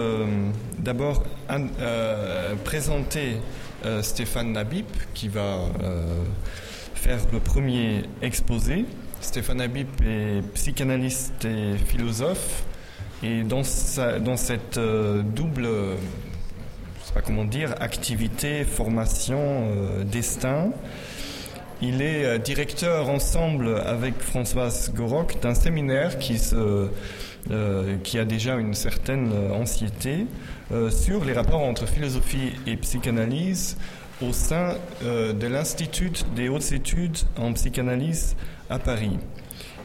Euh, D'abord, euh, présenter euh, Stéphane Nabib qui va faire le premier exposé. Stéphane Nabib est psychanalyste et philosophe. Et dans, dans cette double, je sais pas comment dire, activité, formation, destin, il est directeur ensemble avec Françoise Goroc d'un séminaire qui, se, euh, qui a déjà une certaine euh, ancienneté euh, sur les rapports entre philosophie et psychanalyse au sein euh, de l'Institut des hautes études en psychanalyse à Paris.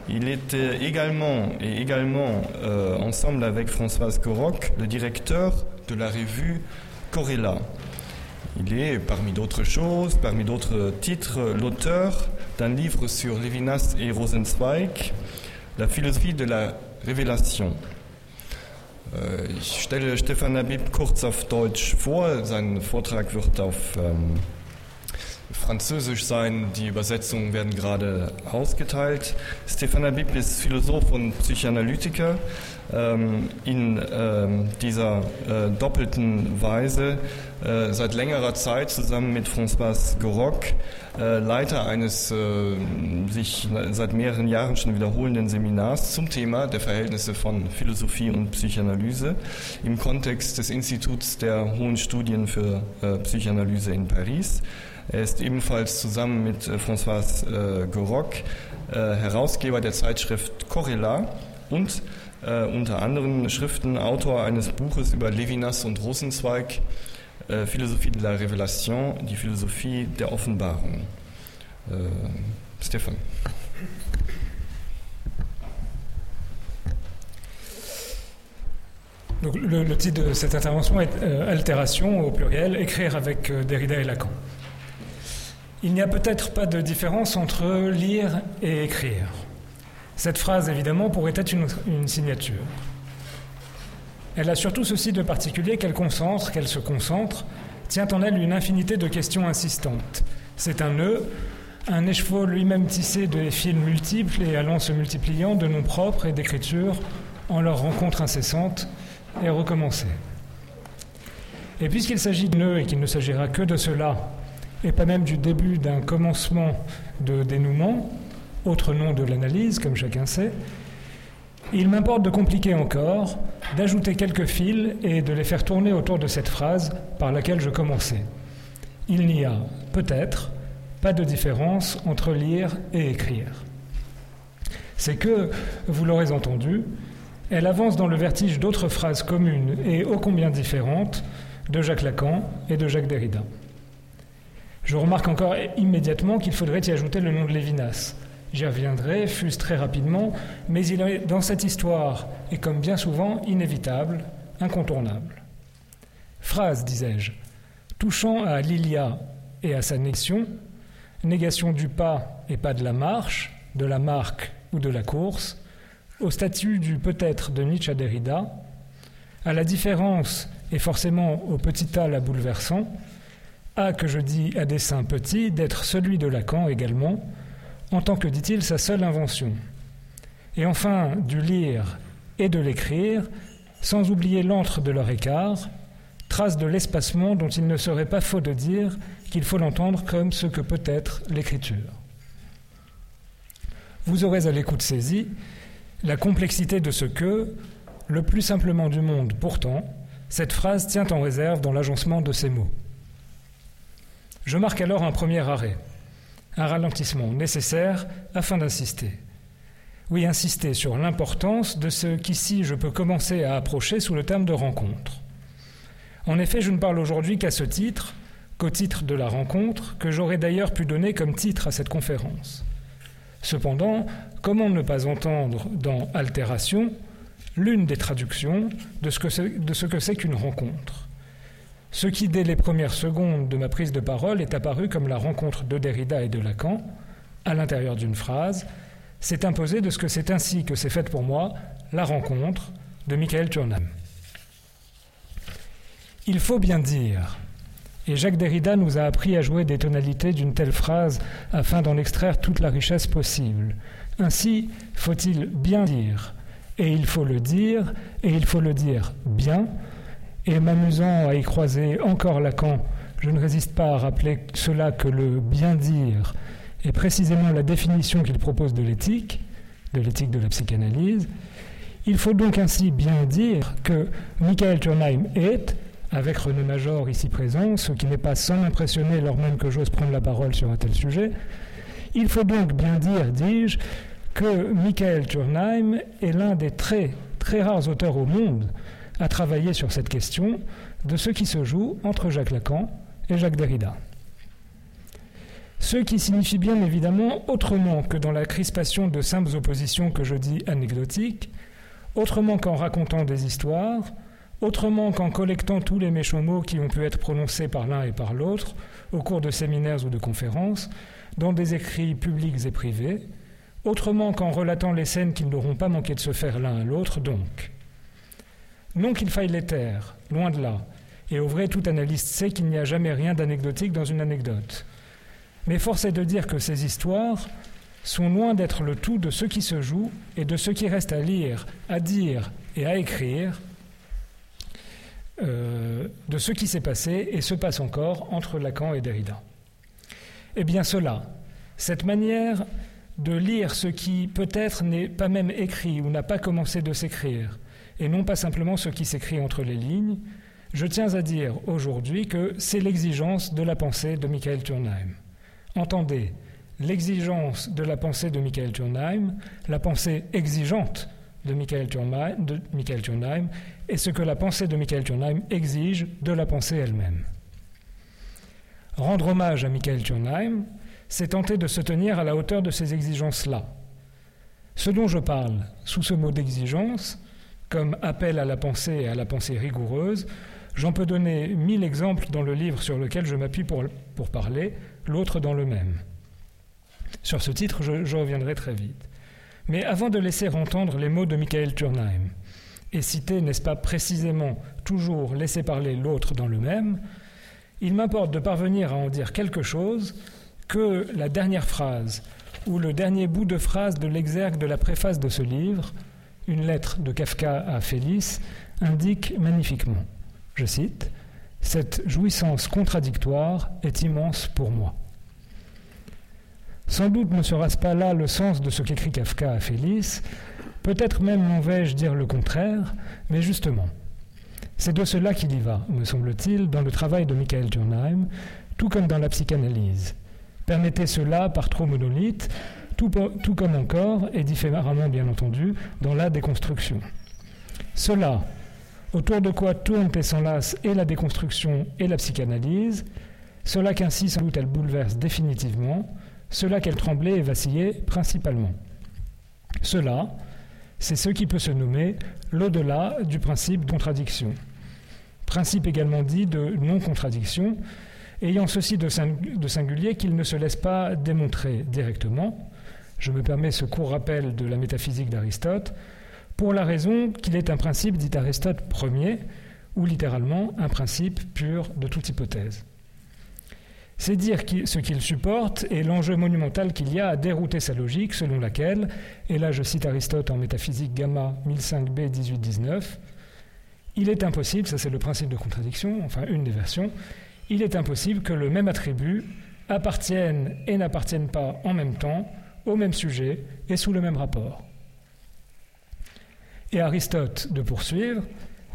Il était également et également ensemble avec Françoise Goroc le directeur de la revue Corella. Il est, parmi d'autres choses, parmi d'autres titres, l'auteur d'un livre sur Levinas et Rosenzweig, La philosophie de la révélation. Äh, Ich stelle Stefan Habib kurz auf Deutsch vor. Sein Vortrag wird auf ähm, Französisch sein. Die Übersetzungen werden gerade ausgeteilt. Stefan Habib ist Philosoph und Psychoanalytiker. Ähm, in ähm, dieser äh, doppelten Weise äh, seit längerer Zeit zusammen mit François Goroc, äh, Leiter eines äh, sich seit mehreren Jahren schon wiederholenden Seminars zum Thema der Verhältnisse von Philosophie und Psychoanalyse im Kontext des Instituts der Hohen Studien für äh, Psychoanalyse in Paris. Er ist ebenfalls zusammen mit äh, François äh, Goroc äh, Herausgeber der Zeitschrift Corella und unter anderen Schriften Autor eines Buches über Levinas und Rosenzweig, äh, Philosophie de la Révélation, die Philosophie der Offenbarung. Äh, Stefan. Donc, le, titre de cette intervention est euh, Altération au pluriel, écrire avec euh, Derrida et Lacan. Il n'y a peut-être pas de différence entre lire et écrire. Cette phrase, évidemment, pourrait être une signature. Elle a surtout ceci de particulier qu'elle concentre, qu'elle se concentre, tient en elle une infinité de questions insistantes. C'est un nœud, un écheveau lui-même tissé de fils multiples et allant se multipliant de noms propres et d'écriture en leur rencontre incessante et recommencer. Et puisqu'il s'agit de nœuds et qu'il ne s'agira que de cela, et pas même du début d'un commencement de dénouement, autre nom de l'analyse, comme chacun sait, il m'importe de compliquer encore, d'ajouter quelques fils et de les faire tourner autour de cette phrase par laquelle je commençais. Il n'y a peut-être pas de différence entre lire et écrire. C'est que, vous l'aurez entendu, elle avance dans le vertige d'autres phrases communes et ô combien différentes de Jacques Lacan et de Jacques Derrida. Je remarque encore immédiatement qu'il faudrait y ajouter le nom de Lévinas. J'y reviendrai, fût-ce très rapidement, mais il est dans cette histoire, et comme bien souvent, inévitable, incontournable. Phrase, disais-je, touchant à l'Ilia et à sa négation, négation du pas et pas de la marche, de la marque ou de la course, au statut du peut-être de Nietzsche à Derrida, à la différence et forcément au petit A la bouleversant, à que je dis à dessein petit d'être celui de Lacan également, en tant que, dit-il, sa seule invention. Et enfin, du lire et de l'écrire, sans oublier l'antre de leur écart, trace de l'espacement dont il ne serait pas faux de dire qu'il faut l'entendre comme ce que peut être l'écriture. Vous aurez à l'écoute saisie la complexité de ce que, le plus simplement du monde pourtant, cette phrase tient en réserve dans l'agencement de ces mots. Je marque alors un premier arrêt, un ralentissement nécessaire afin d'insister. Oui, insister sur l'importance de ce qu'ici je peux commencer à approcher sous le terme de rencontre. En effet, je ne parle aujourd'hui qu'à ce titre, qu'au titre de la rencontre, que j'aurais d'ailleurs pu donner comme titre à cette conférence. Cependant, comment ne pas entendre dans altération l'une des traductions de ce que c'est qu'une rencontre? Ce qui, dès les premières secondes de ma prise de parole, est apparu comme la rencontre de Derrida et de Lacan, à l'intérieur d'une phrase, s'est imposé de ce que c'est ainsi que s'est faite pour moi la rencontre de Michael Turnham. Il faut bien dire, et Jacques Derrida nous a appris à jouer des tonalités d'une telle phrase afin d'en extraire toute la richesse possible. Ainsi, faut-il bien dire, et il faut le dire, et il faut le dire bien, Et m'amusant à y croiser encore Lacan, je ne résiste pas à rappeler cela que le bien dire est précisément la définition qu'il propose de l'éthique, de l'éthique de la psychanalyse. Il faut donc ainsi bien dire que Michael Turnheim est, avec René Major ici présent, ce qui n'est pas sans m'impressionner lors même que j'ose prendre la parole sur un tel sujet, il faut donc bien dire, dis-je, que Michael Turnheim est l'un des très, très rares auteurs au monde à travailler sur cette question de ce qui se joue entre Jacques Lacan et Jacques Derrida. Ce qui signifie bien évidemment autrement que dans la crispation de simples oppositions que je dis anecdotiques, autrement qu'en racontant des histoires, autrement qu'en collectant tous les méchants mots qui ont pu être prononcés par l'un et par l'autre au cours de séminaires ou de conférences, dans des écrits publics et privés, autrement qu'en relatant les scènes qu'ils n'auront pas manqué de se faire l'un à l'autre, donc. Non qu'il faille les taire, loin de là, et au vrai tout analyste sait qu'il n'y a jamais rien d'anecdotique dans une anecdote. Mais force est de dire que ces histoires sont loin d'être le tout de ce qui se joue et de ce qui reste à lire, à dire et à écrire, euh, de ce qui s'est passé et se passe encore entre Lacan et Derrida. Eh bien cela, cette manière de lire ce qui peut-être n'est pas même écrit ou n'a pas commencé de s'écrire, et non pas simplement ce qui s'écrit entre les lignes, je tiens à dire aujourd'hui que c'est l'exigence de la pensée de Michael Turnheim. Entendez, l'exigence de la pensée de Michael Turnheim, la pensée exigeante de Michael, Turnheim, est ce que la pensée de Michael Turnheim exige de la pensée elle-même. Rendre hommage à Michael Turnheim, c'est tenter de se tenir à la hauteur de ces exigences-là. Ce dont je parle sous ce mot d'exigence, comme appel à la pensée et à la pensée rigoureuse, j'en peux donner mille exemples dans le livre sur lequel je m'appuie pour, parler, l'autre dans le même. Sur ce titre, je, je, reviendrai très vite. Mais avant de laisser entendre les mots de Michael Turnheim, et citer, n'est-ce pas précisément, toujours laisser parler l'autre dans le même, il m'importe de parvenir à en dire quelque chose que la dernière phrase ou le dernier bout de phrase de l'exergue de la préface de ce livre, une lettre de Kafka à Félix, indique magnifiquement. Je cite Cette jouissance contradictoire est immense pour moi. Sans doute ne sera-ce pas là le sens de ce qu'écrit Kafka à Félix, peut-être même m'en vais-je dire le contraire, mais justement, c'est de cela qu'il y va, me semble-t-il, dans le travail de Michael Turnheim, tout comme dans la psychanalyse. Permettez cela par trop monolithe, tout, comme encore, et différemment bien entendu, dans la déconstruction. Cela, autour de quoi tournent et s'enlacent et la déconstruction et la psychanalyse, cela qu'ainsi sans doute elle bouleverse définitivement, cela qu'elle tremblait et vacillait principalement. Cela, c'est ce qui peut se nommer l'au-delà du principe contradiction. Principe également dit de non-contradiction, ayant ceci de, singulier qu'il ne se laisse pas démontrer directement. Je me permets ce court rappel de la métaphysique d'Aristote, pour la raison qu'il est un principe, dit Aristote, premier, ou littéralement un principe pur de toute hypothèse. C'est dire ce qu'il supporte et l'enjeu monumental qu'il y a à dérouter sa logique, selon laquelle, et là je cite Aristote en métaphysique gamma 1005b 1819, il est impossible, ça c'est le principe de contradiction, enfin une des versions, il est impossible que le même attribut appartienne et n'appartienne pas en même temps au même sujet et sous le même rapport. Et Aristote de poursuivre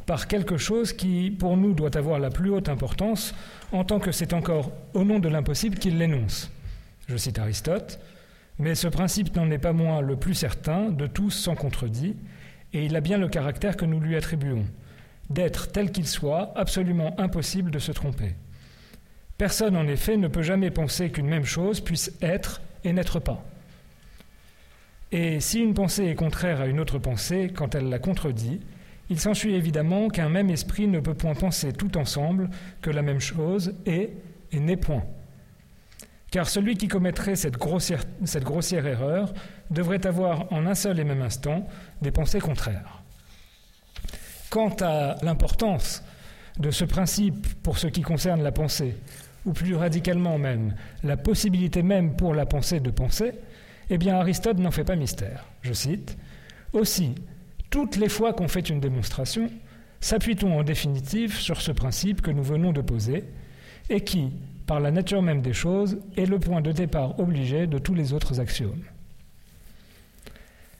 par quelque chose qui, pour nous, doit avoir la plus haute importance, en tant que c'est encore au nom de l'impossible qu'il l'énonce. Je cite Aristote, mais ce principe n'en est pas moins le plus certain de tous sans contredit, et il a bien le caractère que nous lui attribuons, d'être tel qu'il soit absolument impossible de se tromper. Personne, en effet, ne peut jamais penser qu'une même chose puisse être et n'être pas. Et si une pensée est contraire à une autre pensée quand elle la contredit, il s'ensuit évidemment qu'un même esprit ne peut point penser tout ensemble que la même chose est et n'est point. Car celui qui commettrait cette grossière, cette grossière erreur devrait avoir en un seul et même instant des pensées contraires. Quant à l'importance de ce principe pour ce qui concerne la pensée, ou plus radicalement même, la possibilité même pour la pensée de penser, eh bien Aristote n'en fait pas mystère. Je cite Aussi, toutes les fois qu'on fait une démonstration, s'appuie-t-on en définitive sur ce principe que nous venons de poser et qui, par la nature même des choses, est le point de départ obligé de tous les autres axiomes.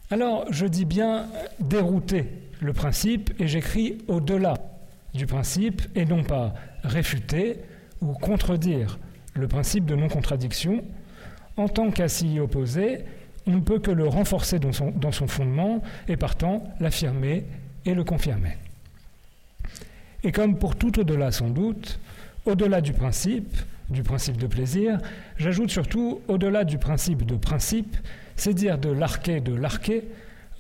Alors, je dis bien dérouter le principe et j'écris au-delà du principe et non pas réfuter ou contredire le principe de non-contradiction. En tant qu'à s'y opposer, on ne peut que le renforcer dans son, fondement et partant l'affirmer et le confirmer. Et comme pour tout au-delà sans doute, au-delà du principe, du principe de plaisir, j'ajoute surtout au-delà du principe de principe, c'est dire de l'arché de l'arché,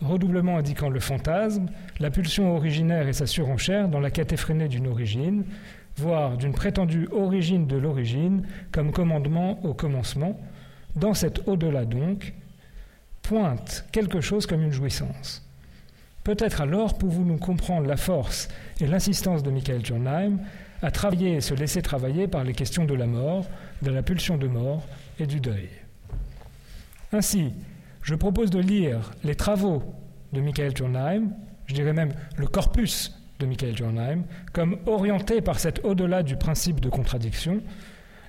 redoublement indiquant le fantasme, la pulsion originaire et sa surenchère dans la quête effrénée d'une origine, voire d'une prétendue origine de l'origine comme commandement au commencement, dans cet au-delà donc, pointe quelque chose comme une jouissance. Peut-être alors pouvons-nous comprendre la force et l'insistance de Michael Turnheim à travailler et se laisser travailler par les questions de la mort, de la pulsion de mort et du deuil. Ainsi, je propose de lire les travaux de Michael Turnheim, je dirais même le corpus de Michael Turnheim, comme orienté par cet au-delà du principe de contradiction,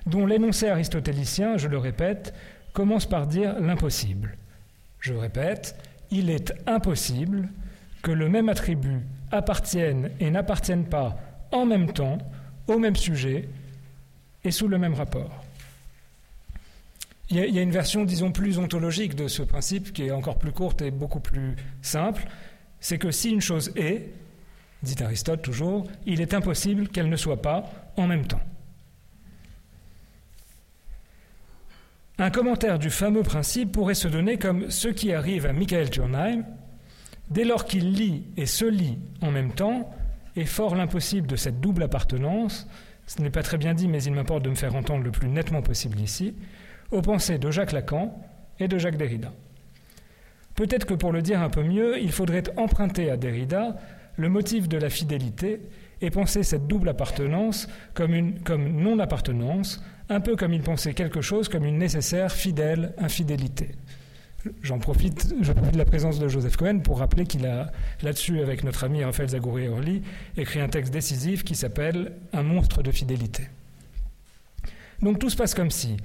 dont l'énoncé aristotélicien, je le répète, commence par dire l'impossible. Je répète, il est impossible que le même attribut appartienne et n'appartienne pas en même temps au même sujet et sous le même rapport. Il y, a, une version, disons, plus ontologique de ce principe qui est encore plus courte et beaucoup plus simple. C'est que si une chose est, dit Aristote toujours, il est impossible qu'elle ne soit pas en même temps. Un commentaire du fameux principe pourrait se donner comme ce qui arrive à Michael Turnheim dès lors qu'il lit et se lit en même temps, est fort l'impossible de cette double appartenance, ce n'est pas très bien dit, mais il m'importe de me faire entendre le plus nettement possible ici, aux pensées de Jacques Lacan et de Jacques Derrida. Peut-être que pour le dire un peu mieux, il faudrait emprunter à Derrida le motif de la fidélité et penser cette double appartenance comme non-appartenance, un peu comme il pensait quelque chose comme une nécessaire fidèle infidélité. J'en profite, je profite de la présence de Joseph Cohen pour rappeler qu'il a là-dessus, avec notre ami Raphaël Zagouri-Orly, écrit un texte décisif qui s'appelle Un monstre de fidélité. Donc tout se passe comme si,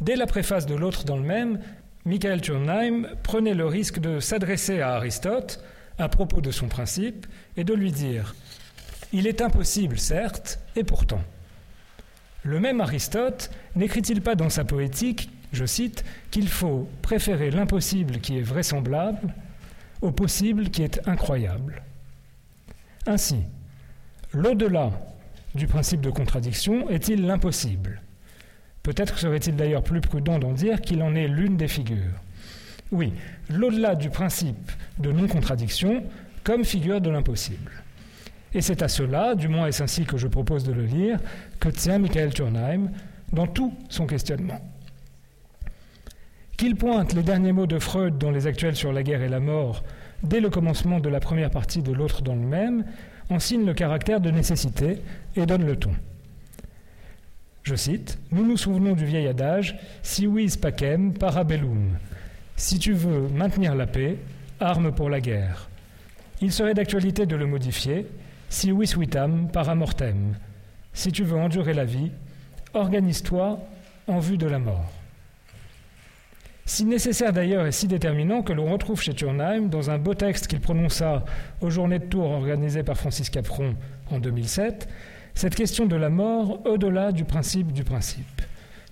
dès la préface de l'autre dans le même, Michael Turnheim prenait le risque de s'adresser à Aristote à propos de son principe et de lui dire Il est impossible, certes, et pourtant. Le même Aristote n'écrit-il pas dans sa poétique je cite, qu'il faut préférer l'impossible qui est vraisemblable au possible qui est incroyable. Ainsi, l'au-delà du principe de contradiction est-il l'impossible? Peut-être serait-il d'ailleurs plus prudent d'en dire qu'il en est l'une des figures. Oui, l'au-delà du principe de non-contradiction comme figure de l'impossible. Et c'est à cela, du moins est-ce ainsi que je propose de le lire, que tient Michael Turnheim dans tout son questionnement. Qu'il pointe les derniers mots de Freud dans les actuels sur la guerre et la mort dès le commencement de la première partie de l'autre dans le même, en signe le caractère de nécessité et donne le ton. Je cite Nous nous souvenons du vieil adage Si vis pacem parabellum. Si tu veux maintenir la paix, arme pour la guerre. Il serait d'actualité de le modifier Si vis vitam paramortem. Si tu veux endurer la vie, organise-toi en vue de la mort si nécessaire d'ailleurs et si déterminant que l'on retrouve chez Turnheim dans un beau texte qu'il prononça aux Journées de Tours organisées par Francis Capron en 2007, cette question de la mort au-delà du principe du principe.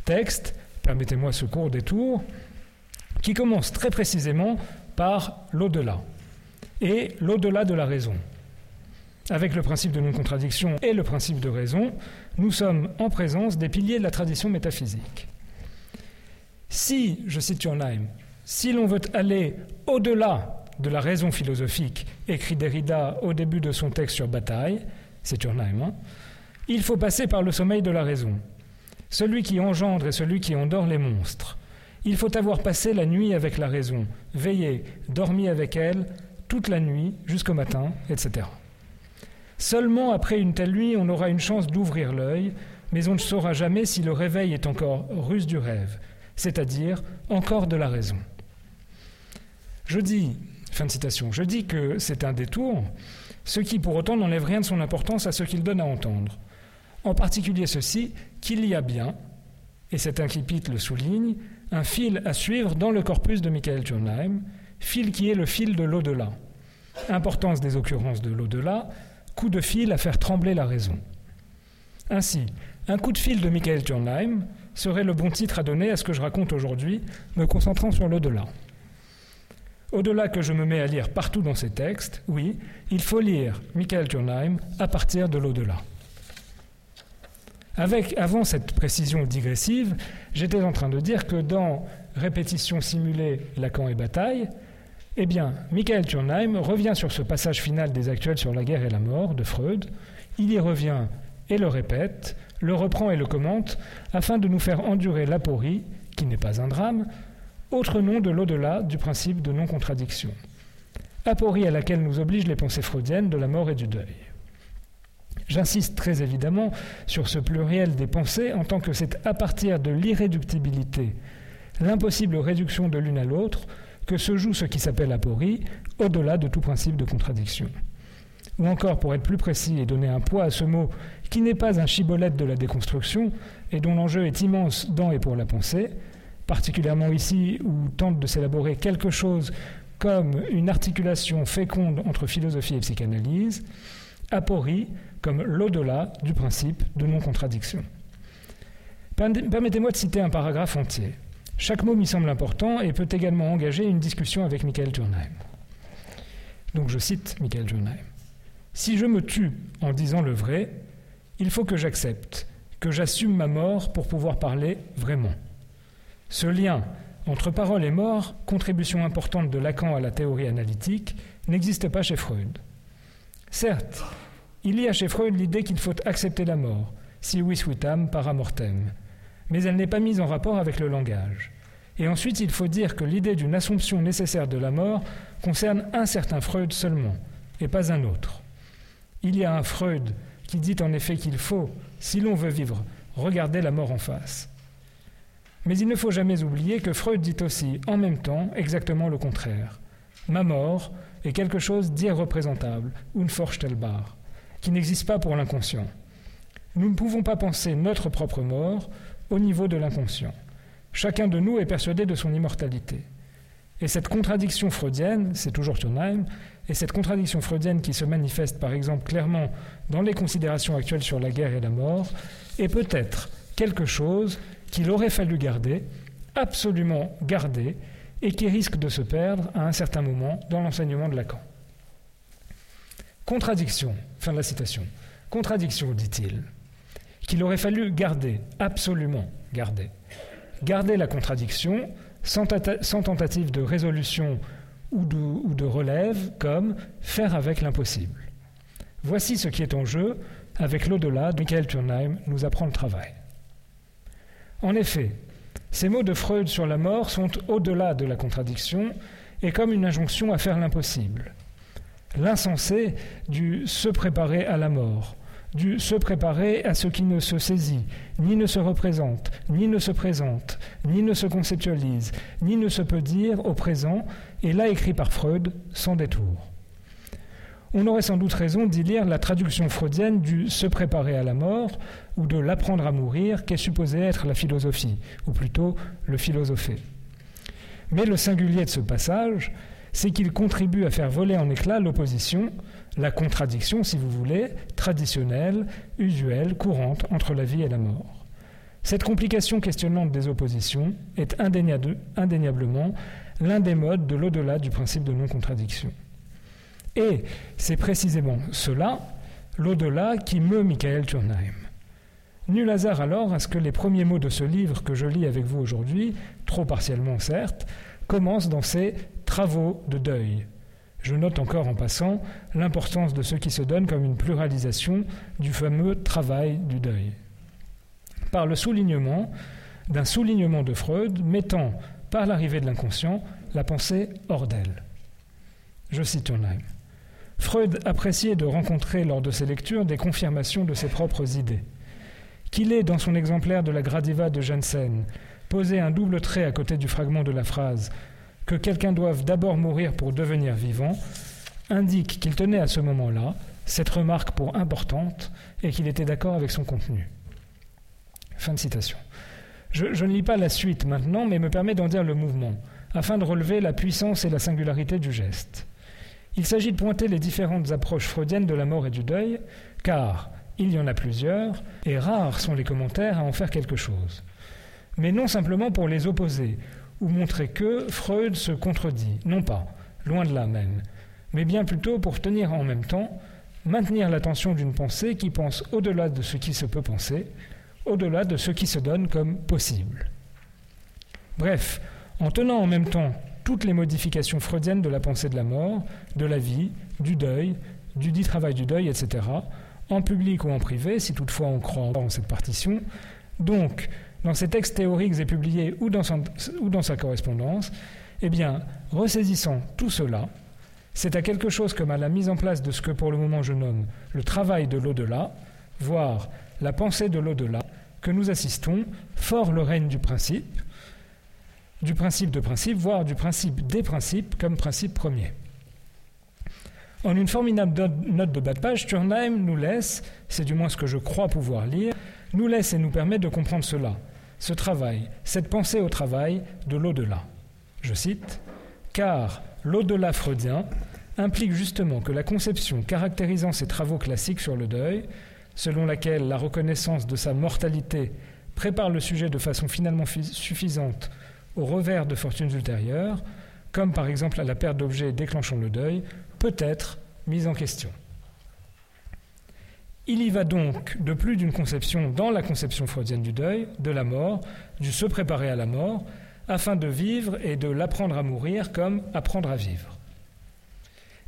Texte, permettez-moi ce court détour, qui commence très précisément par l'au-delà et l'au-delà de la raison. Avec le principe de non-contradiction et le principe de raison, nous sommes en présence des piliers de la tradition métaphysique. Si, je cite Turnheim, si l'on veut aller au-delà de la raison philosophique, écrit Derrida au début de son texte sur Bataille, c'est Turnheim, il faut passer par le sommeil de la raison, celui qui engendre et celui qui endort les monstres. Il faut avoir passé la nuit avec la raison, veillé, dormi avec elle, toute la nuit, jusqu'au matin, etc. Seulement après une telle nuit, on aura une chance d'ouvrir l'œil, mais on ne saura jamais si le réveil est encore ruse du rêve, c'est-à-dire encore de la raison. Je dis, fin de citation, je dis que c'est un détour ce qui pour autant n'enlève rien de son importance à ce qu'il donne à entendre. En particulier ceci, qu'il y a bien, et cet incipit le souligne, un fil à suivre dans le corpus de Michael Turnheim, fil qui est le fil de l'au-delà. Importance des occurrences de l'au-delà, coup de fil à faire trembler la raison. Ainsi, un coup de fil de Michael Turnheim serait le bon titre à donner à ce que je raconte aujourd'hui, me concentrant sur l'au-delà. Au-delà que je me mets à lire partout dans ces textes, oui, il faut lire Michael Turnheim à partir de l'au-delà. Avant cette précision digressive, j'étais en train de dire que dans Répétition simulée, Lacan et bataille, eh bien, Michael Turnheim revient sur ce passage final des actuels sur la guerre et la mort de Freud. Il y revient et le répète, le reprend et le commente, afin de nous faire endurer l'aporie, qui n'est pas un drame, autre nom de l'au-delà du principe de non-contradiction. Aporie à laquelle nous obligent les pensées freudiennes de la mort et du deuil. J'insiste très évidemment sur ce pluriel des pensées en tant que c'est à partir de l'irréductibilité, l'impossible réduction de l'une à l'autre, que se joue ce qui s'appelle aporie, au-delà de tout principe de contradiction. Ou encore, pour être plus précis et donner un poids à ce mot qui n'est pas un chibolette de la déconstruction et dont l'enjeu est immense dans et pour la pensée, particulièrement ici où tente de s'élaborer quelque chose comme une articulation féconde entre philosophie et psychanalyse, aporie comme l'au-delà du principe de non-contradiction. Permettez-moi de citer un paragraphe entier. Chaque mot m'y semble important et peut également engager une discussion avec Michael Turnheim. Donc je cite Michael Turnheim. Si je me tue en disant le vrai, il faut que j'accepte, que j'assume ma mort pour pouvoir parler vraiment. Ce lien entre parole et mort, contribution importante de Lacan à la théorie analytique, n'existe pas chez Freud. Certes, il y a chez Freud l'idée qu'il faut accepter la mort, si vis vitam para mortem, mais elle n'est pas mise en rapport avec le langage. Et ensuite, il faut dire que l'idée d'une assomption nécessaire de la mort concerne un certain Freud seulement, et pas un autre. Il y a un Freud qui dit en effet qu'il faut, si l'on veut vivre, regarder la mort en face. Mais il ne faut jamais oublier que Freud dit aussi, en même temps, exactement le contraire. Ma mort est quelque chose d'irreprésentable, unvorstellbar qui n'existe pas pour l'inconscient. Nous ne pouvons pas penser notre propre mort au niveau de l'inconscient. Chacun de nous est persuadé de son immortalité. Et cette contradiction freudienne, c'est toujours Turnheim, et cette contradiction freudienne qui se manifeste par exemple clairement dans les considérations actuelles sur la guerre et la mort, est peut-être quelque chose qu'il aurait fallu garder, absolument garder, et qui risque de se perdre à un certain moment dans l'enseignement de Lacan. Contradiction, fin de la citation. Contradiction, dit-il, qu'il aurait fallu garder, absolument garder. Garder la contradiction sans, tentative de résolution ou de, de relève, comme faire avec l'impossible. Voici ce qui est en jeu avec l'au-delà dont Michael Turnheim nous apprend le travail. En effet, ces mots de Freud sur la mort sont au-delà de la contradiction et comme une injonction à faire l'impossible l'insensé du se préparer à la mort, du se préparer à ce qui ne se saisit, ni ne se représente, ni ne se présente, ni ne se conceptualise, ni ne se peut dire au présent, et là écrit par Freud, sans détour. On aurait sans doute raison d'y lire la traduction freudienne du se préparer à la mort ou de l'apprendre à mourir qu'est supposé être la philosophie, ou plutôt le philosopher. Mais le singulier de ce passage, c'est qu'il contribue à faire voler en éclats l'opposition, la contradiction, si vous voulez, traditionnelle, usuelle, courante entre la vie et la mort. Cette complication questionnante des oppositions est indéniablement l'un des modes de l'au-delà du principe de non-contradiction. Et c'est précisément cela, l'au-delà, qui meut Michael Turnheim. Nul hasard alors à ce que les premiers mots de ce livre que je lis avec vous aujourd'hui, trop partiellement certes, commencent dans ces travaux de deuil. Je note encore en passant l'importance de ce qui se donne comme une pluralisation du fameux travail du deuil. Par le soulignement d'un soulignement de Freud mettant, par l'arrivée de l'inconscient, la pensée hors d'elle. Je cite Turnheim. Freud appréciait de rencontrer lors de ses lectures des confirmations de ses propres idées. Qu'il ait, dans son exemplaire de la Gradiva de Jensen, posé un double trait à côté du fragment de la phrase que quelqu'un doive d'abord mourir pour devenir vivant, indique qu'il tenait à ce moment-là cette remarque pour importante et qu'il était d'accord avec son contenu. Fin de citation. Je, ne lis pas la suite maintenant, mais me permet d'en dire le mouvement, afin de relever la puissance et la singularité du geste. Il s'agit de pointer les différentes approches freudiennes de la mort et du deuil, car il y en a plusieurs, et rares sont les commentaires à en faire quelque chose. Mais non simplement pour les opposer, ou montrer que Freud se contredit, non pas, loin de là même, mais bien plutôt pour tenir en même temps, maintenir l'attention d'une pensée qui pense au-delà de ce qui se peut penser, au-delà de ce qui se donne comme possible. Bref, en tenant en même temps toutes les modifications freudiennes de la pensée de la mort, de la vie, du deuil, du dit travail du deuil, etc., en public ou en privé, si toutefois on croit en cette partition, donc dans ses textes théoriques et publiés ou dans, sa correspondance, eh bien, ressaisissant tout cela, c'est à quelque chose comme à la mise en place de ce que pour le moment je nomme le travail de l'au-delà, voire la pensée de l'au-delà, que nous assistons, fort le règne du principe, du principe de principe, voire du principe des principes comme principe premier. En une formidable note de bas de page, Turnheim nous laisse, c'est du moins ce que je crois pouvoir lire, nous laisse et nous permet de comprendre cela, ce travail, cette pensée au travail de l'au-delà. Je cite, car l'au-delà freudien implique justement que la conception caractérisant ces travaux classiques sur le deuil, selon laquelle la reconnaissance de sa mortalité prépare le sujet de façon finalement suffisante au revers de fortunes ultérieures, comme par exemple à la perte d'objets déclenchant le deuil, peut être mise en question. Il y va donc de plus d'une conception dans la conception freudienne du deuil, de la mort, du se préparer à la mort, afin de vivre et de l'apprendre à mourir comme apprendre à vivre.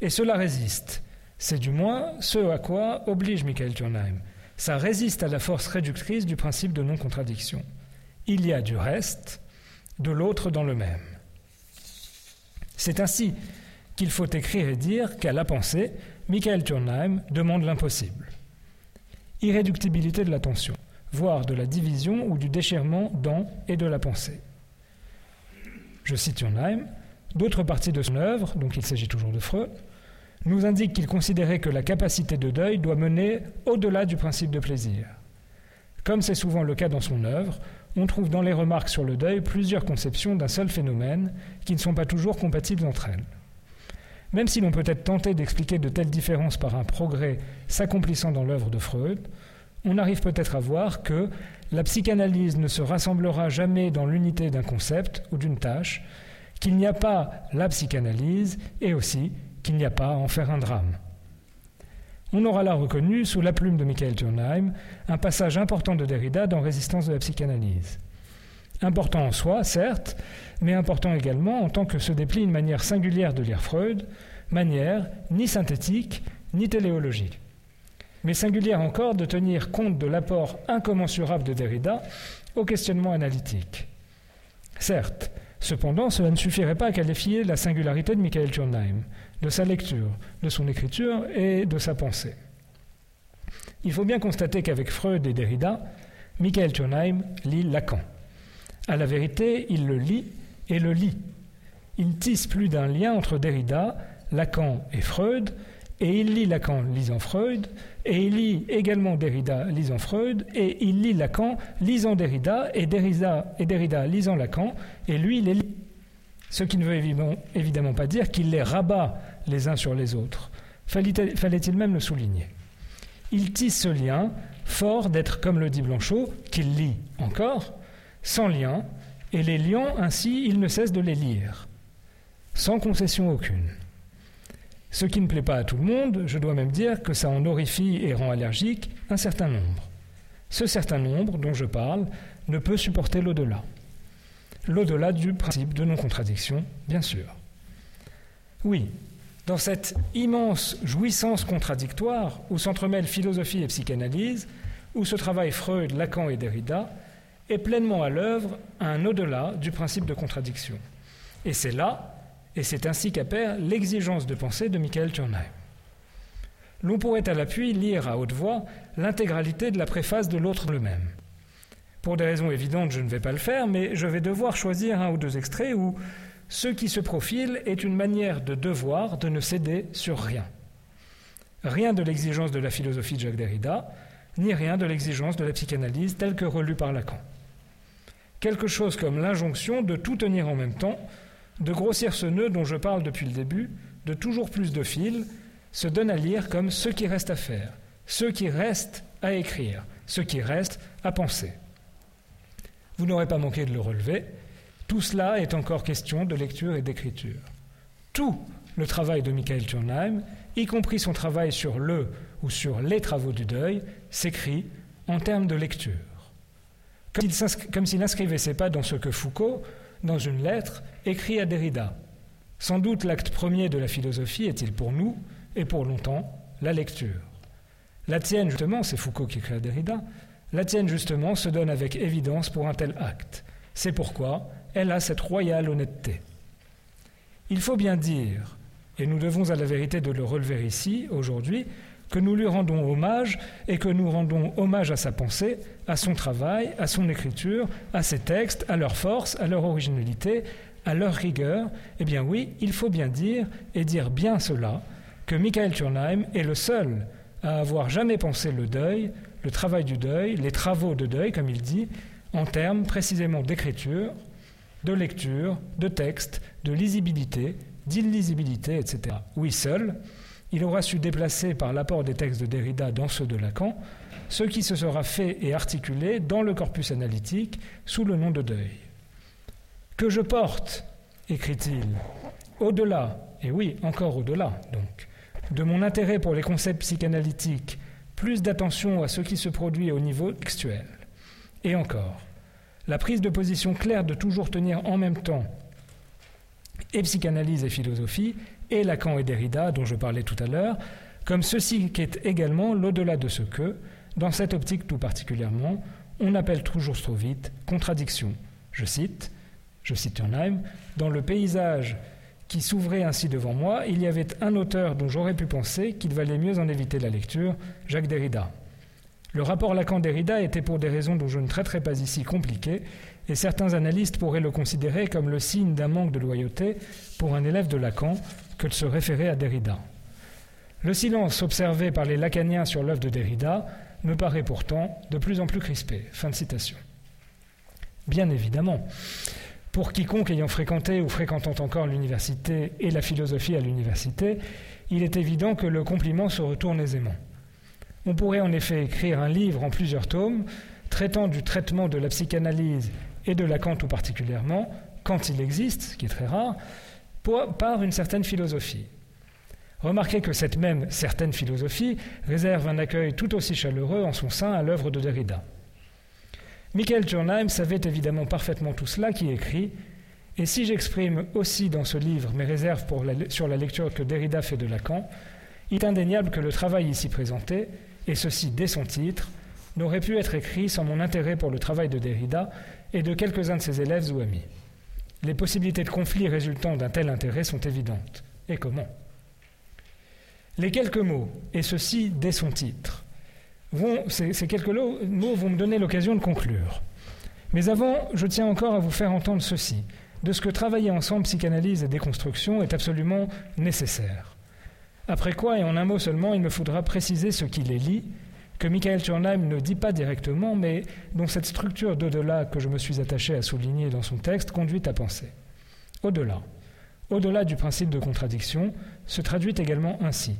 Et cela résiste. C'est du moins ce à quoi oblige Michael Turnheim. Ça résiste à la force réductrice du principe de non-contradiction. Il y a du reste, de l'autre dans le même. C'est ainsi qu'il faut écrire et dire qu'à la pensée, Michael Turnheim demande l'impossible. Irréductibilité de l'attention, voire de la division ou du déchirement dans et de la pensée. Je cite Turnheim, d'autres parties de son œuvre, donc il s'agit toujours de Freud, nous indiquent qu'il considérait que la capacité de deuil doit mener au-delà du principe de plaisir. Comme c'est souvent le cas dans son œuvre, on trouve dans les remarques sur le deuil plusieurs conceptions d'un seul phénomène qui ne sont pas toujours compatibles entre elles. Même si l'on peut être tenté d'expliquer de telles différences par un progrès s'accomplissant dans l'œuvre de Freud, on arrive peut-être à voir que la psychanalyse ne se rassemblera jamais dans l'unité d'un concept ou d'une tâche, qu'il n'y a pas la psychanalyse et aussi qu'il n'y a pas à en faire un drame. On aura là reconnu, sous la plume de Michael Turnheim, un passage important de Derrida dans Résistance de la psychanalyse. Important en soi, certes, mais important également en tant que se déplie une manière singulière de lire Freud, manière ni synthétique ni téléologique. Mais singulière encore de tenir compte de l'apport incommensurable de Derrida au questionnement analytique. Certes, cependant, cela ne suffirait pas à qualifier la singularité de Michael Turnheim, de sa lecture, de son écriture et de sa pensée. Il faut bien constater qu'avec Freud et Derrida, Michael Turnheim lit Lacan. À la vérité, il le lit et le lit. Il tisse plus d'un lien entre Derrida, Lacan et Freud, et il lit Lacan lisant Freud, et il lit également Derrida lisant Freud, et il lit Lacan lisant Derrida, et Derrida, et Derrida lisant Lacan, et lui les lit. Ce qui ne veut évidemment, évidemment pas dire qu'il les rabat les uns sur les autres. Fallait-il même le souligner Il tisse ce lien, fort d'être, comme le dit Blanchot, qu'il lit encore, sans lien, et les liant ainsi, il ne cesse de les lire, sans concession aucune. Ce qui ne plaît pas à tout le monde, je dois même dire que ça en horrifie et rend allergique un certain nombre. Ce certain nombre dont je parle ne peut supporter l'au-delà. L'au-delà du principe de non-contradiction, bien sûr. Oui, dans cette immense jouissance contradictoire où s'entremêlent philosophie et psychanalyse, où se travaillent Freud, Lacan et Derrida, est pleinement à l'œuvre un au-delà du principe de contradiction. Et c'est là, et c'est ainsi qu'apparaît l'exigence de pensée de Michael Turnheim. L'on pourrait à l'appui lire à haute voix l'intégralité de la préface de l'autre le même. Pour des raisons évidentes, je ne vais pas le faire, mais je vais devoir choisir un ou deux extraits où ce qui se profile est une manière de devoir de ne céder sur rien. Rien de l'exigence de la philosophie de Jacques Derrida, ni rien de l'exigence de la psychanalyse telle que relue par Lacan. Quelque chose comme l'injonction de tout tenir en même temps, de grossir ce nœud dont je parle depuis le début, de toujours plus de fils, se donne à lire comme ce qui reste à faire, ce qui reste à écrire, ce qui reste à penser. Vous n'aurez pas manqué de le relever, tout cela est encore question de lecture et d'écriture. Tout le travail de Michael Turnheim, y compris son travail sur le ou sur les travaux du deuil, s'écrit en termes de lecture. Comme s'il inscrivait ses pas dans ce que Foucault, dans une lettre, écrit à Derrida. Sans doute l'acte premier de la philosophie est-il pour nous, et pour longtemps, la lecture. La tienne, justement, c'est Foucault qui écrit à Derrida, la tienne, justement, se donne avec évidence pour un tel acte. C'est pourquoi elle a cette royale honnêteté. Il faut bien dire, et nous devons à la vérité de le relever ici, aujourd'hui, que nous lui rendons hommage et que nous rendons hommage à sa pensée, à son travail, à son écriture, à ses textes, à leur force, à leur originalité, à leur rigueur, eh bien oui, il faut bien dire, et dire bien cela, que Michael Turnheim est le seul à avoir jamais pensé le deuil, le travail du deuil, les travaux de deuil, comme il dit, en termes précisément d'écriture, de lecture, de texte, de lisibilité, d'illisibilité, etc. Oui, seul, il aura su déplacer par l'apport des textes de Derrida dans ceux de Lacan ce qui se sera fait et articulé dans le corpus analytique sous le nom de deuil. Que je porte, écrit-il, au-delà, et oui, encore au-delà, donc, de mon intérêt pour les concepts psychanalytiques, plus d'attention à ce qui se produit au niveau textuel. Et encore, la prise de position claire de toujours tenir en même temps et psychanalyse et philosophie, et Lacan et Derrida, dont je parlais tout à l'heure, comme ceci qui est également l'au-delà de ce que, dans cette optique tout particulièrement, on appelle toujours trop vite contradiction. Je cite, je cite Turnheim, dans le paysage qui s'ouvrait ainsi devant moi, il y avait un auteur dont j'aurais pu penser qu'il valait mieux en éviter la lecture, Jacques Derrida. Le rapport Lacan-Derrida était pour des raisons dont je ne traiterai pas ici compliquées, et certains analystes pourraient le considérer comme le signe d'un manque de loyauté pour un élève de Lacan que de se référer à Derrida. Le silence observé par les lacaniens sur l'œuvre de Derrida me paraît pourtant de plus en plus crispé. Fin de citation. Bien évidemment, pour quiconque ayant fréquenté ou fréquentant encore l'université et la philosophie à l'université, il est évident que le compliment se retourne aisément. On pourrait en effet écrire un livre en plusieurs tomes traitant du traitement de la psychanalyse et de Lacan tout particulièrement, quand il existe, ce qui est très rare, par une certaine philosophie. Remarquez que cette même certaine philosophie réserve un accueil tout aussi chaleureux en son sein à l'œuvre de Derrida. Michael Turnheim savait évidemment parfaitement tout cela qui écrit, et si j'exprime aussi dans ce livre mes réserves sur la lecture que Derrida fait de Lacan, il est indéniable que le travail ici présenté, et ceci dès son titre, n'aurait pu être écrit sans mon intérêt pour le travail de Derrida et de quelques-uns de ses élèves ou amis. Les possibilités de conflit résultant d'un tel intérêt sont évidentes. Et comment? Les quelques mots, et ceci dès son titre, vont, ces, ces quelques mots vont me donner l'occasion de conclure. Mais avant, je tiens encore à vous faire entendre ceci, de ce que travailler ensemble psychanalyse et déconstruction est absolument nécessaire. Après quoi, et en un mot seulement, il me faudra préciser ce qui les lie que Michael Turnheim ne dit pas directement, mais dont cette structure d'au-delà que je me suis attaché à souligner dans son texte conduit à penser. Au-delà. Au-delà du principe de contradiction, se traduit également ainsi.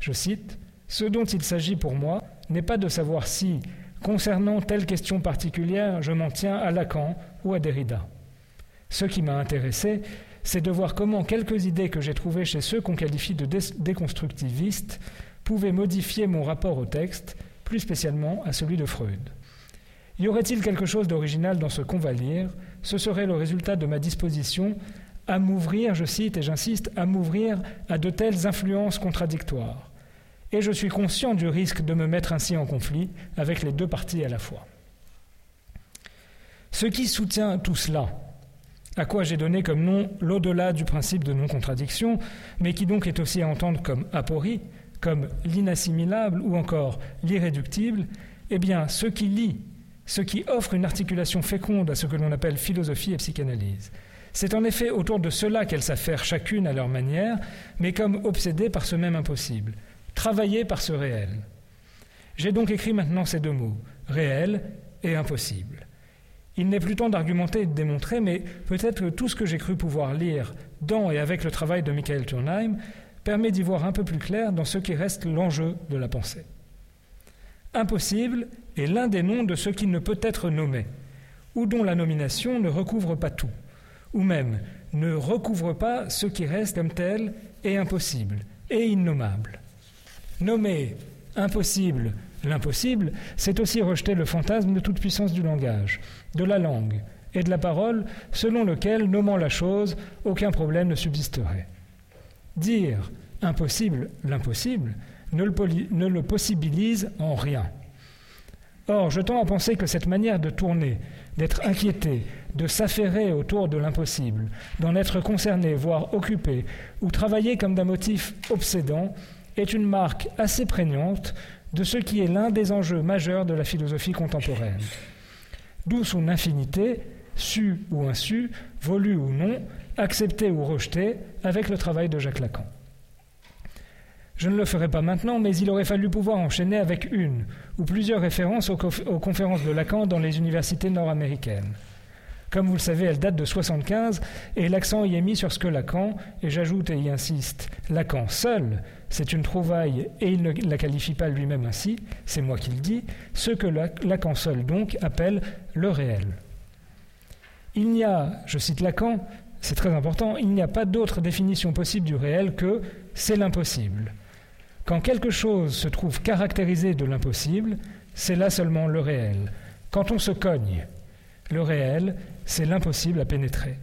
Je cite Ce dont il s'agit pour moi n'est pas de savoir si, concernant telle question particulière, je m'en tiens à Lacan ou à Derrida. Ce qui m'a intéressé, c'est de voir comment quelques idées que j'ai trouvées chez ceux qu'on qualifie de déconstructivistes pouvait modifier mon rapport au texte, plus spécialement à celui de Freud. Y aurait-il quelque chose d'original dans ce qu'on va lire? Ce serait le résultat de ma disposition à m'ouvrir, je cite et j'insiste, à m'ouvrir à de telles influences contradictoires. Et je suis conscient du risque de me mettre ainsi en conflit avec les deux parties à la fois. Ce qui soutient tout cela, à quoi j'ai donné comme nom l'au-delà du principe de non-contradiction, mais qui donc est aussi à entendre comme aporie, comme l'inassimilable ou encore l'irréductible, eh bien, ce qui lie, ce qui offre une articulation féconde à ce que l'on appelle philosophie et psychanalyse, C'est en effet autour de cela qu'elles s'affairent chacune à leur manière, mais comme obsédées par ce même impossible, travaillées par ce réel. J'ai donc écrit maintenant ces deux mots, réel et impossible. Il n'est plus temps d'argumenter et de démontrer, mais peut-être que tout ce que j'ai cru pouvoir lire dans et avec le travail de Michael Turnheim permet d'y voir un peu plus clair dans ce qui reste l'enjeu de la pensée. Impossible est l'un des noms de ce qui ne peut être nommé, ou dont la nomination ne recouvre pas tout, ou même ne recouvre pas ce qui reste comme tel et impossible et innommable. Nommer impossible l'impossible, c'est aussi rejeter le fantasme de toute puissance du langage, de la langue et de la parole, selon lequel, nommant la chose, aucun problème ne subsisterait. Dire impossible l'impossible ne le, possibilise en rien. Or, je tends à penser que cette manière de tourner, d'être inquiété, de s'affairer autour de l'impossible, d'en être concerné, voire occupé, ou travailler comme d'un motif obsédant, est une marque assez prégnante de ce qui est l'un des enjeux majeurs de la philosophie contemporaine. D'où son infinité, su ou insu, voulu ou non, accepté ou rejeté, avec le travail de Jacques Lacan. Je ne le ferai pas maintenant, mais il aurait fallu pouvoir enchaîner avec une ou plusieurs références aux, conférences de Lacan dans les universités nord-américaines. Comme vous le savez, elle date de 75 et l'accent y est mis sur ce que Lacan, et j'ajoute et y insiste, Lacan seul, c'est une trouvaille et il ne la qualifie pas lui-même ainsi, c'est moi qui le dis, ce que Lacan seul donc appelle le réel. Il n'y a, je cite Lacan, c'est très important, il n'y a pas d'autre définition possible du réel que c'est l'impossible. Quand quelque chose se trouve caractérisé de l'impossible, c'est là seulement le réel. Quand on se cogne, le réel, c'est l'impossible à pénétrer.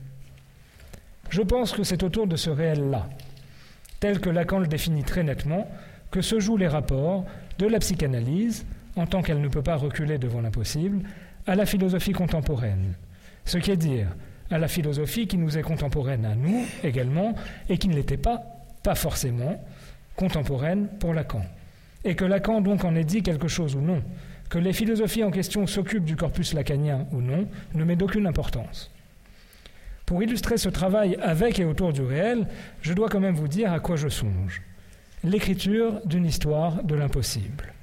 Je pense que c'est autour de ce réel-là, tel que Lacan le définit très nettement, que se jouent les rapports de la psychanalyse, en tant qu'elle ne peut pas reculer devant l'impossible, à la philosophie contemporaine. Ce qui est dire à la philosophie qui nous est contemporaine à nous également, et qui ne l'était pas, pas forcément, contemporaine pour Lacan. Et que Lacan donc en ait dit quelque chose ou non, que les philosophies en question s'occupent du corpus lacanien ou non, ne met d'aucune importance. Pour illustrer ce travail avec et autour du réel, je dois quand même vous dire à quoi je songe. L'écriture d'une histoire de l'impossible.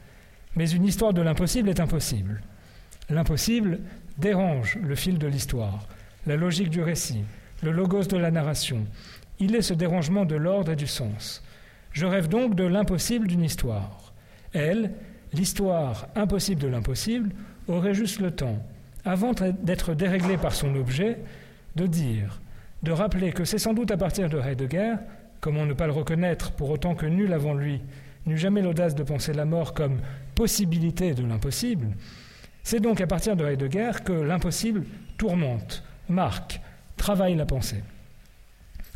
Mais une histoire de l'impossible est impossible. L'impossible dérange le fil de l'histoire, la logique du récit, le logos de la narration. Il est ce dérangement de l'ordre et du sens. Je rêve donc de l'impossible d'une histoire. Elle, l'histoire impossible de l'impossible, aurait juste le temps, avant d'être déréglée par son objet, de dire, de rappeler que c'est sans doute à partir de Heidegger, comment ne pas le reconnaître pour autant que nul avant lui n'eut jamais l'audace de penser la mort comme possibilité de l'impossible, c'est donc à partir de Heidegger que l'impossible tourmente, marque, travaille la pensée.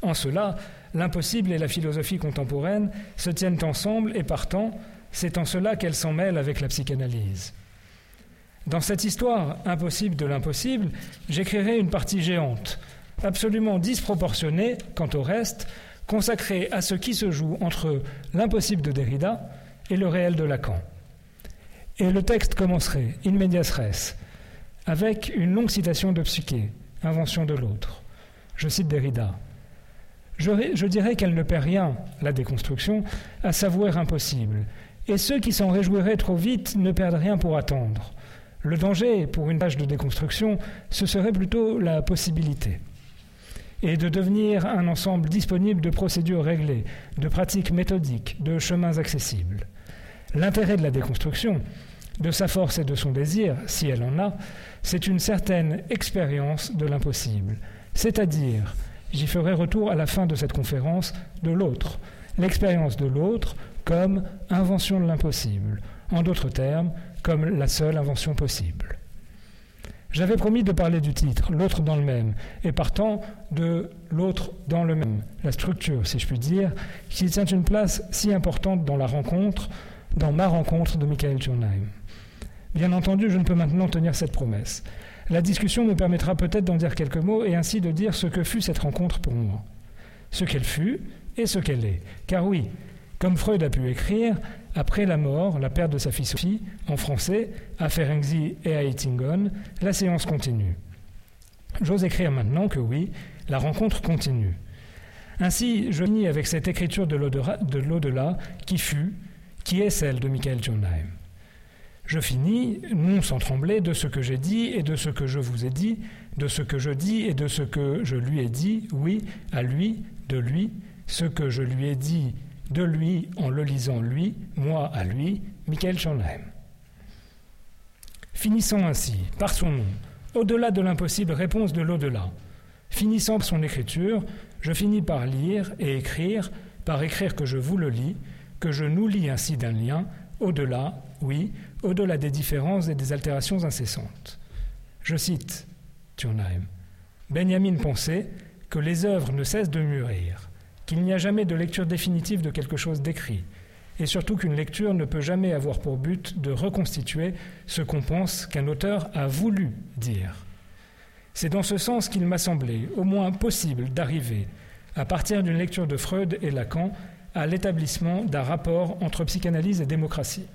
En cela, l'impossible et la philosophie contemporaine se tiennent ensemble et partant, c'est en cela qu'elles s'en mêlent avec la psychanalyse. Dans cette histoire impossible de l'impossible, j'écrirai une partie géante, absolument disproportionnée quant au reste, consacrée à ce qui se joue entre l'impossible de Derrida et le réel de Lacan. Et le texte commencerait, in medias res, avec une longue citation de Psyché, invention de l'autre. Je cite Derrida. Je, dirais qu'elle ne perd rien, la déconstruction, à s'avouer impossible. Et ceux qui s'en réjouiraient trop vite ne perdent rien pour attendre. Le danger, pour une tâche de déconstruction, ce serait plutôt la possibilité. Et de devenir un ensemble disponible de procédures réglées, de pratiques méthodiques, de chemins accessibles. L'intérêt de la déconstruction, de sa force et de son désir, si elle en a, c'est une certaine expérience de l'impossible, c'est-à-dire J'y ferai retour à la fin de cette conférence de l'autre, l'expérience de l'autre comme invention de l'impossible, en d'autres termes, comme la seule invention possible. J'avais promis de parler du titre, l'autre dans le même, et partant de l'autre dans le même, la structure, si je puis dire, qui tient une place si importante dans la rencontre, dans ma rencontre de Michael Turnheim. Bien entendu, je ne peux maintenant tenir cette promesse. La discussion me permettra peut-être d'en dire quelques mots et ainsi de dire ce que fut cette rencontre pour moi. Ce qu'elle fut et ce qu'elle est. Car oui, comme Freud a pu écrire, après la mort, la perte de sa fille Sophie, en français, à Ferenczi et à Eitingon, la séance continue. J'ose écrire maintenant que oui, La rencontre continue. Ainsi, je finis avec cette écriture de l'au-delà qui fut, qui est celle de Michael Jonheim. Je finis, non sans trembler, de ce que j'ai dit et de ce que je vous ai dit, de ce que je dis et de ce que je lui ai dit, oui, à lui, de lui, ce que je lui ai dit de lui en le lisant lui, moi à lui, Michael Schonheim. Finissant ainsi, par son nom, au-delà de l'impossible réponse de l'au-delà. Finissant son écriture, je finis par lire et écrire, par écrire que je vous le lis, que je nous lis ainsi d'un lien, au-delà, oui, au-delà des différences et des altérations incessantes. Je cite Thurnheim. Benjamin pensait que les œuvres ne cessent de mûrir, qu'il n'y a jamais de lecture définitive de quelque chose d'écrit, et surtout qu'une lecture ne peut jamais avoir pour but de reconstituer ce qu'on pense qu'un auteur a voulu dire. C'est dans ce sens qu'il m'a semblé au moins possible d'arriver, à partir d'une lecture de Freud et Lacan, à l'établissement d'un rapport entre psychanalyse et démocratie.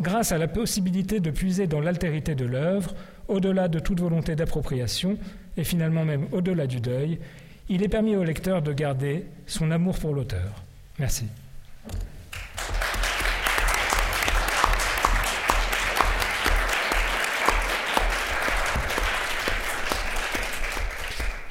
Grâce à la possibilité de puiser dans l'altérité de l'œuvre, au-delà de toute volonté d'appropriation, et finalement même au-delà du deuil, il est permis au lecteur de garder son amour pour l'auteur. Merci.